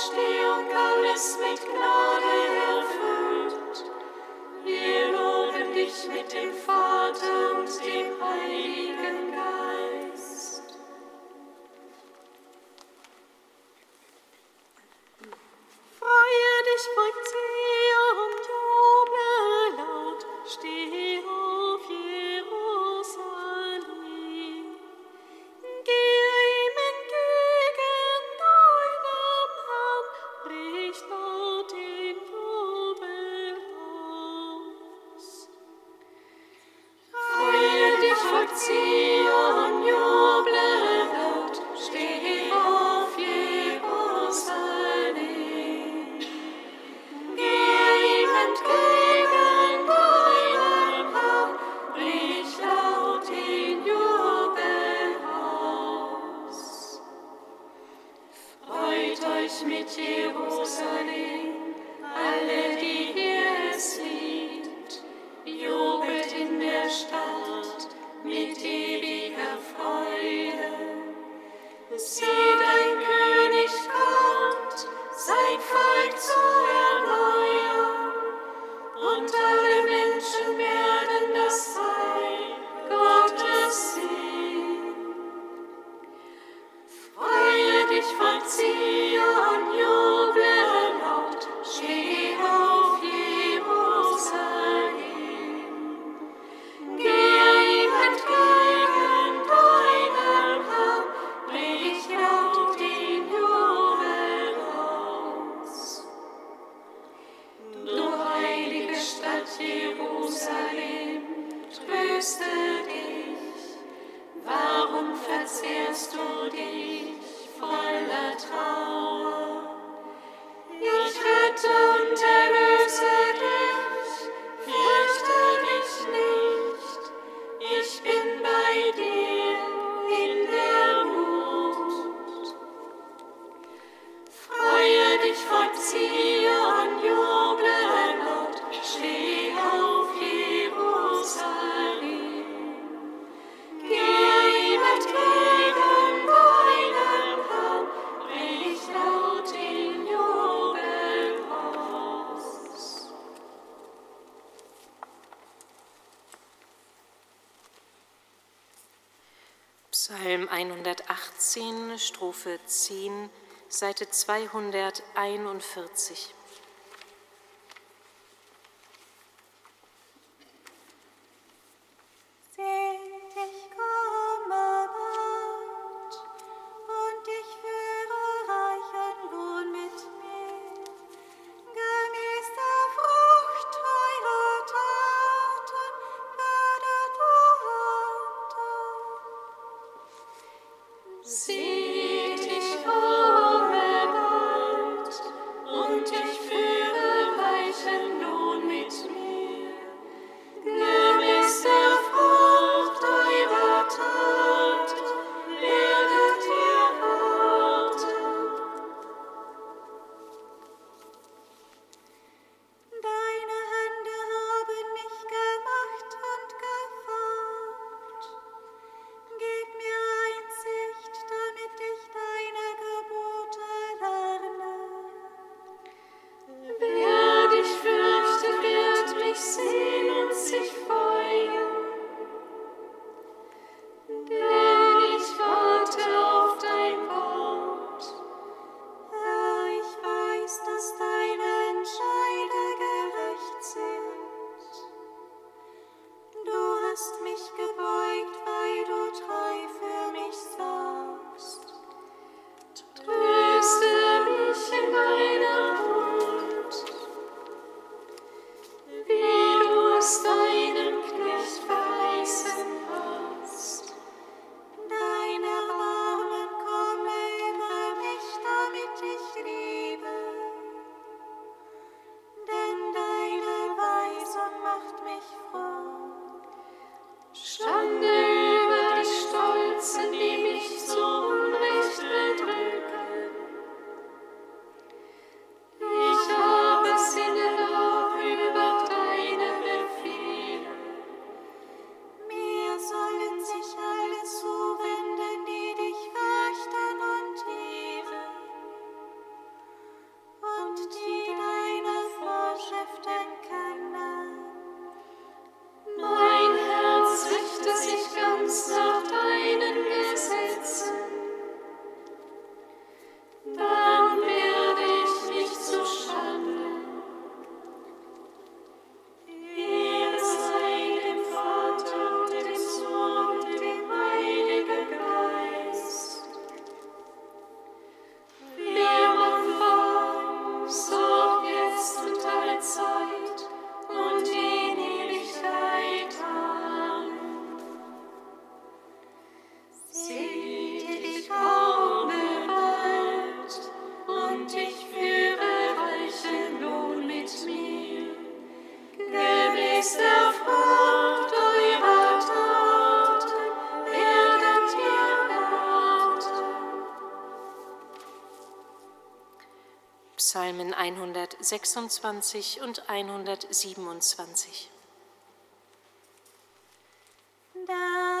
Auferstehung alles mit Gnade 118, Strophe 10, Seite 241. 126 und 127. Der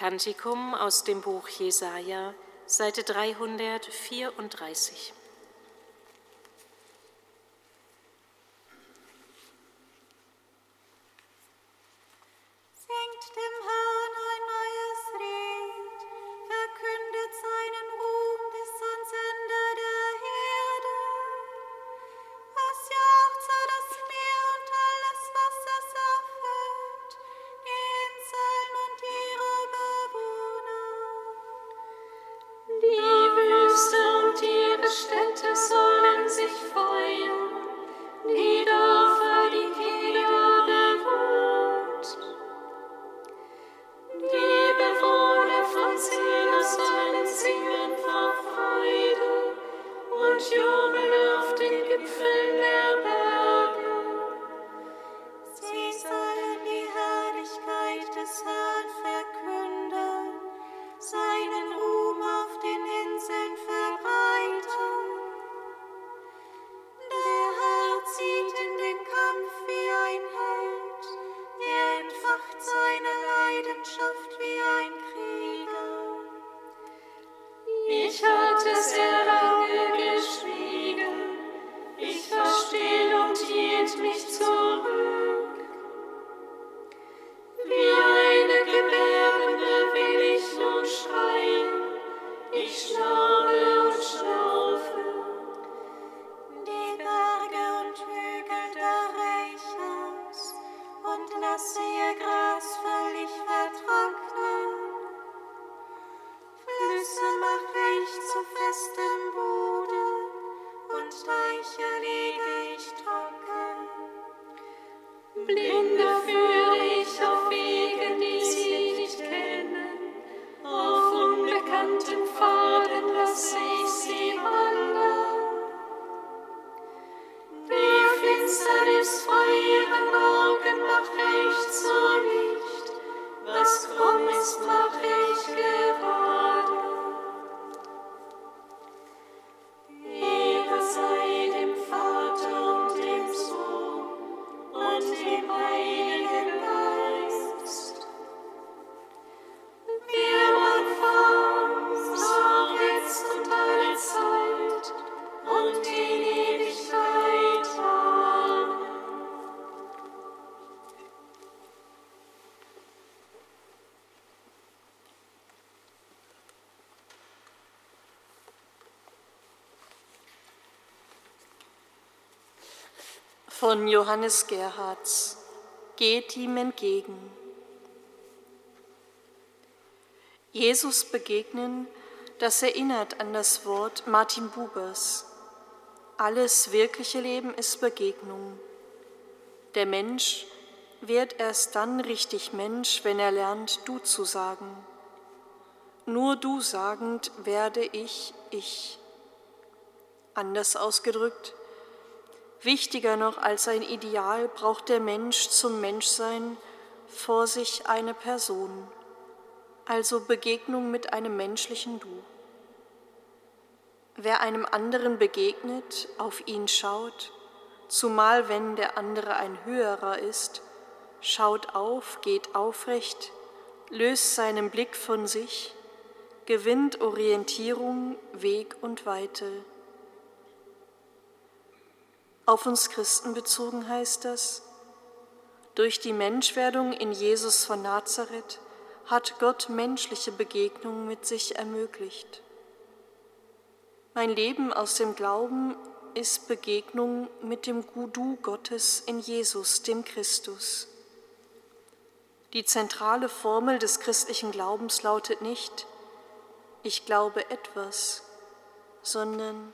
Kantikum aus dem Buch Jesaja, Seite 334. von Johannes Gerhards. Geht ihm entgegen. Jesus begegnen, das erinnert an das Wort Martin Bubers. Alles wirkliche Leben ist Begegnung. Der Mensch wird erst dann richtig Mensch, wenn er lernt, du zu sagen. Nur du sagend werde ich ich. Anders ausgedrückt, Wichtiger noch als ein Ideal braucht der Mensch zum Menschsein vor sich eine Person, also Begegnung mit einem menschlichen Du. Wer einem anderen begegnet, auf ihn schaut, zumal wenn der andere ein höherer ist, schaut auf, geht aufrecht, löst seinen Blick von sich, gewinnt Orientierung, Weg und Weite auf uns Christen bezogen heißt das, durch die Menschwerdung in Jesus von Nazareth hat Gott menschliche Begegnungen mit sich ermöglicht. Mein Leben aus dem Glauben ist Begegnung mit dem Gudu Gottes in Jesus, dem Christus. Die zentrale Formel des christlichen Glaubens lautet nicht, ich glaube etwas, sondern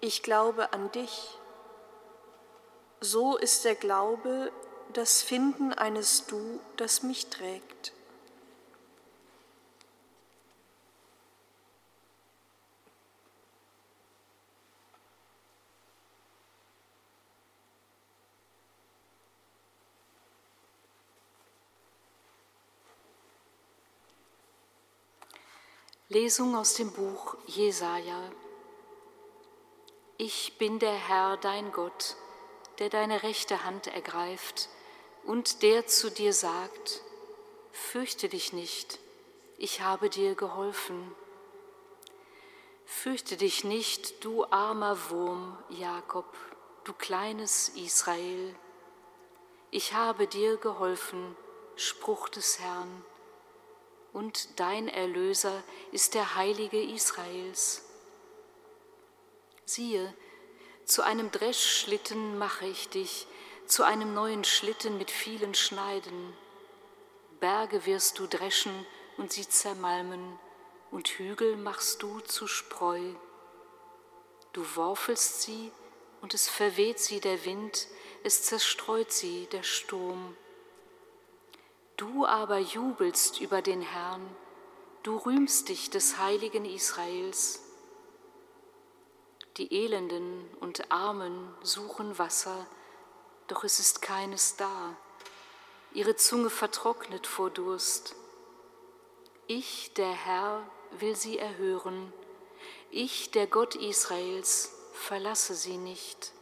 ich glaube an dich. So ist der Glaube das Finden eines Du, das mich trägt. Lesung aus dem Buch Jesaja. Ich bin der Herr, dein Gott der deine rechte Hand ergreift und der zu dir sagt, fürchte dich nicht, ich habe dir geholfen. Fürchte dich nicht, du armer Wurm, Jakob, du kleines Israel. Ich habe dir geholfen, Spruch des Herrn, und dein Erlöser ist der Heilige Israels. Siehe, zu einem Dreschschlitten mache ich dich, zu einem neuen Schlitten mit vielen Schneiden. Berge wirst du dreschen und sie zermalmen, und Hügel machst du zu Spreu. Du worfelst sie, und es verweht sie der Wind, es zerstreut sie der Sturm. Du aber jubelst über den Herrn, du rühmst dich des heiligen Israels. Die Elenden und Armen suchen Wasser, doch es ist keines da. Ihre Zunge vertrocknet vor Durst. Ich, der Herr, will sie erhören. Ich, der Gott Israels, verlasse sie nicht.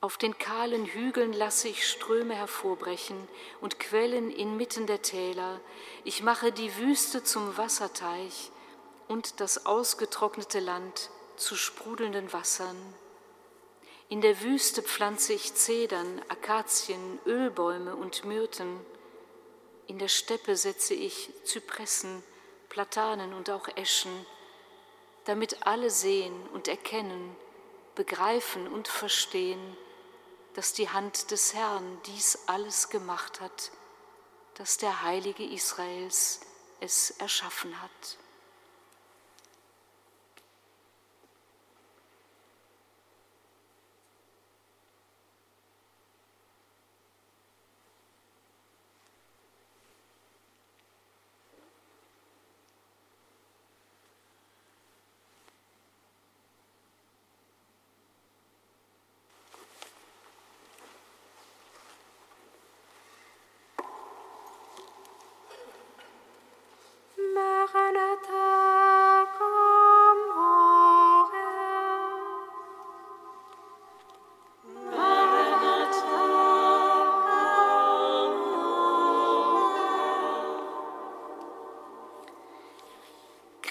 Auf den kahlen Hügeln lasse ich Ströme hervorbrechen und Quellen inmitten der Täler. Ich mache die Wüste zum Wasserteich und das ausgetrocknete Land zu sprudelnden Wassern. In der Wüste pflanze ich Zedern, Akazien, Ölbäume und Myrten. In der Steppe setze ich Zypressen, Platanen und auch Eschen, damit alle sehen und erkennen, begreifen und verstehen, dass die Hand des Herrn dies alles gemacht hat, dass der Heilige Israels es erschaffen hat.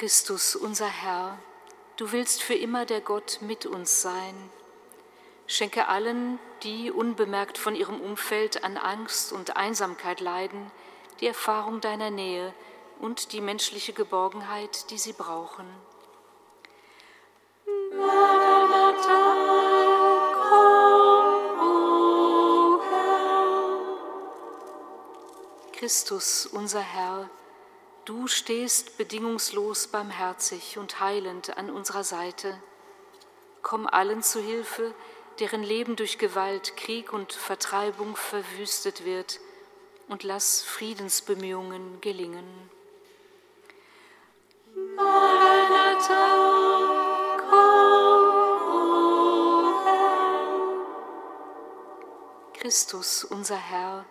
Christus, unser Herr, du willst für immer der Gott mit uns sein. Schenke allen, die unbemerkt von ihrem Umfeld an Angst und Einsamkeit leiden, die Erfahrung deiner Nähe und die menschliche Geborgenheit, die sie brauchen. Christus, unser Herr, Du stehst bedingungslos barmherzig und heilend an unserer Seite. Komm allen zu Hilfe, deren Leben durch Gewalt, Krieg und Vertreibung verwüstet wird, und lass Friedensbemühungen gelingen. Maranatha, Christus, unser Herr,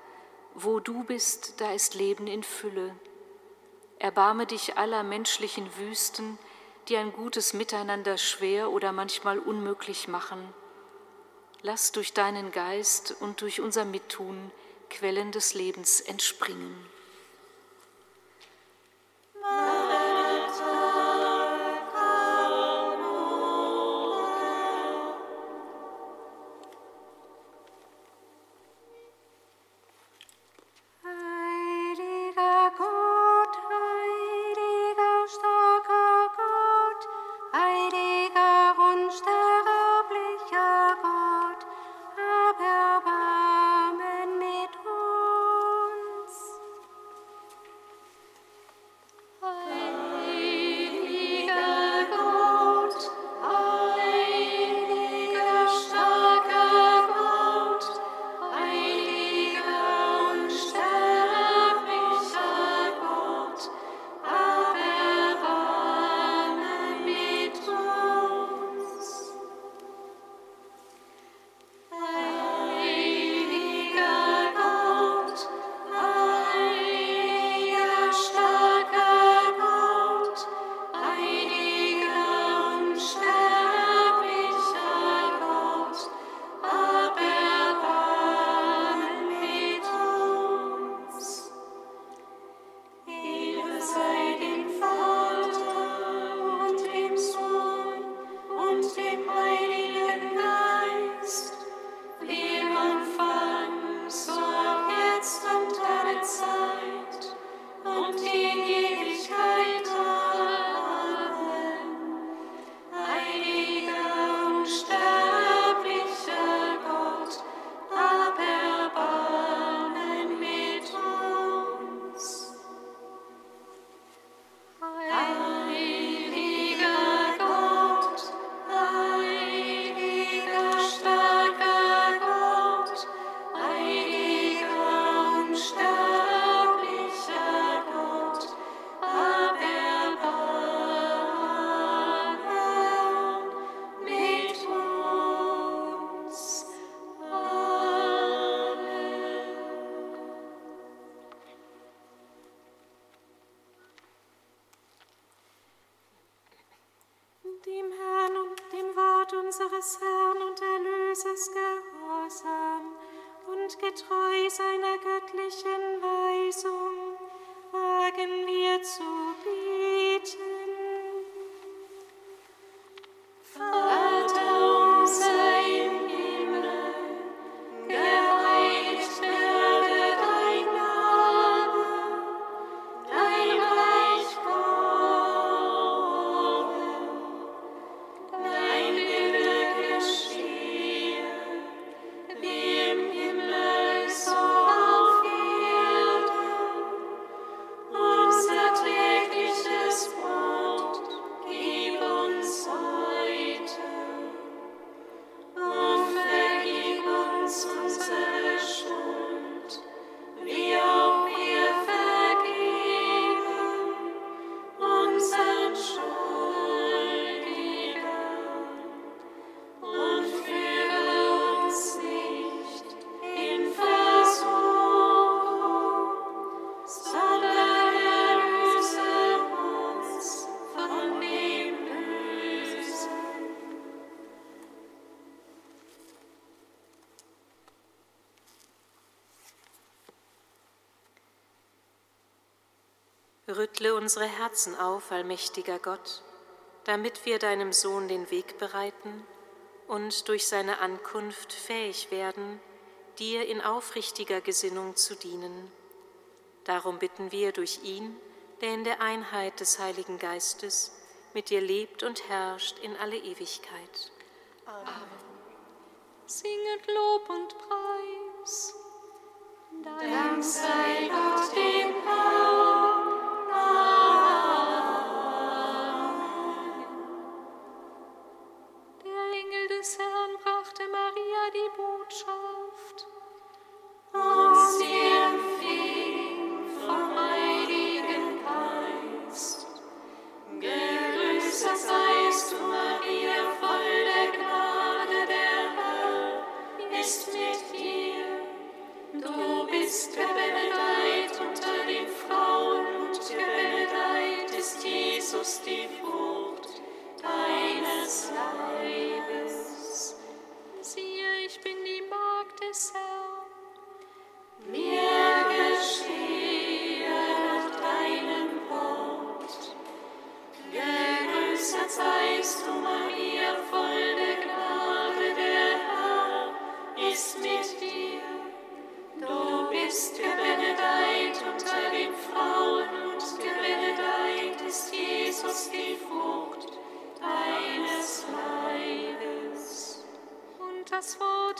wo du bist, da ist Leben in Fülle. Erbarme dich aller menschlichen Wüsten, die ein gutes Miteinander schwer oder manchmal unmöglich machen. Lass durch deinen Geist und durch unser Mittun Quellen des Lebens entspringen. unsere Herzen auf, allmächtiger Gott, damit wir deinem Sohn den Weg bereiten und durch seine Ankunft fähig werden, dir in aufrichtiger Gesinnung zu dienen. Darum bitten wir durch ihn, der in der Einheit des Heiligen Geistes mit dir lebt und herrscht in alle Ewigkeit. Amen. Singet Lob und Preis. Dank sei Gott dem Herrn. People.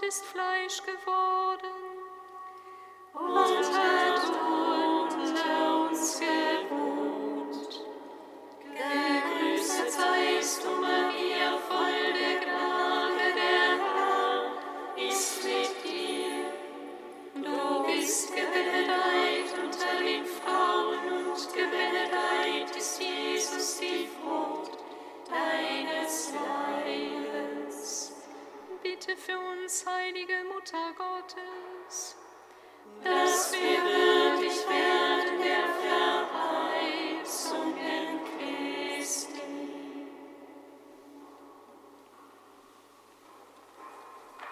ist Fleisch geworden. Und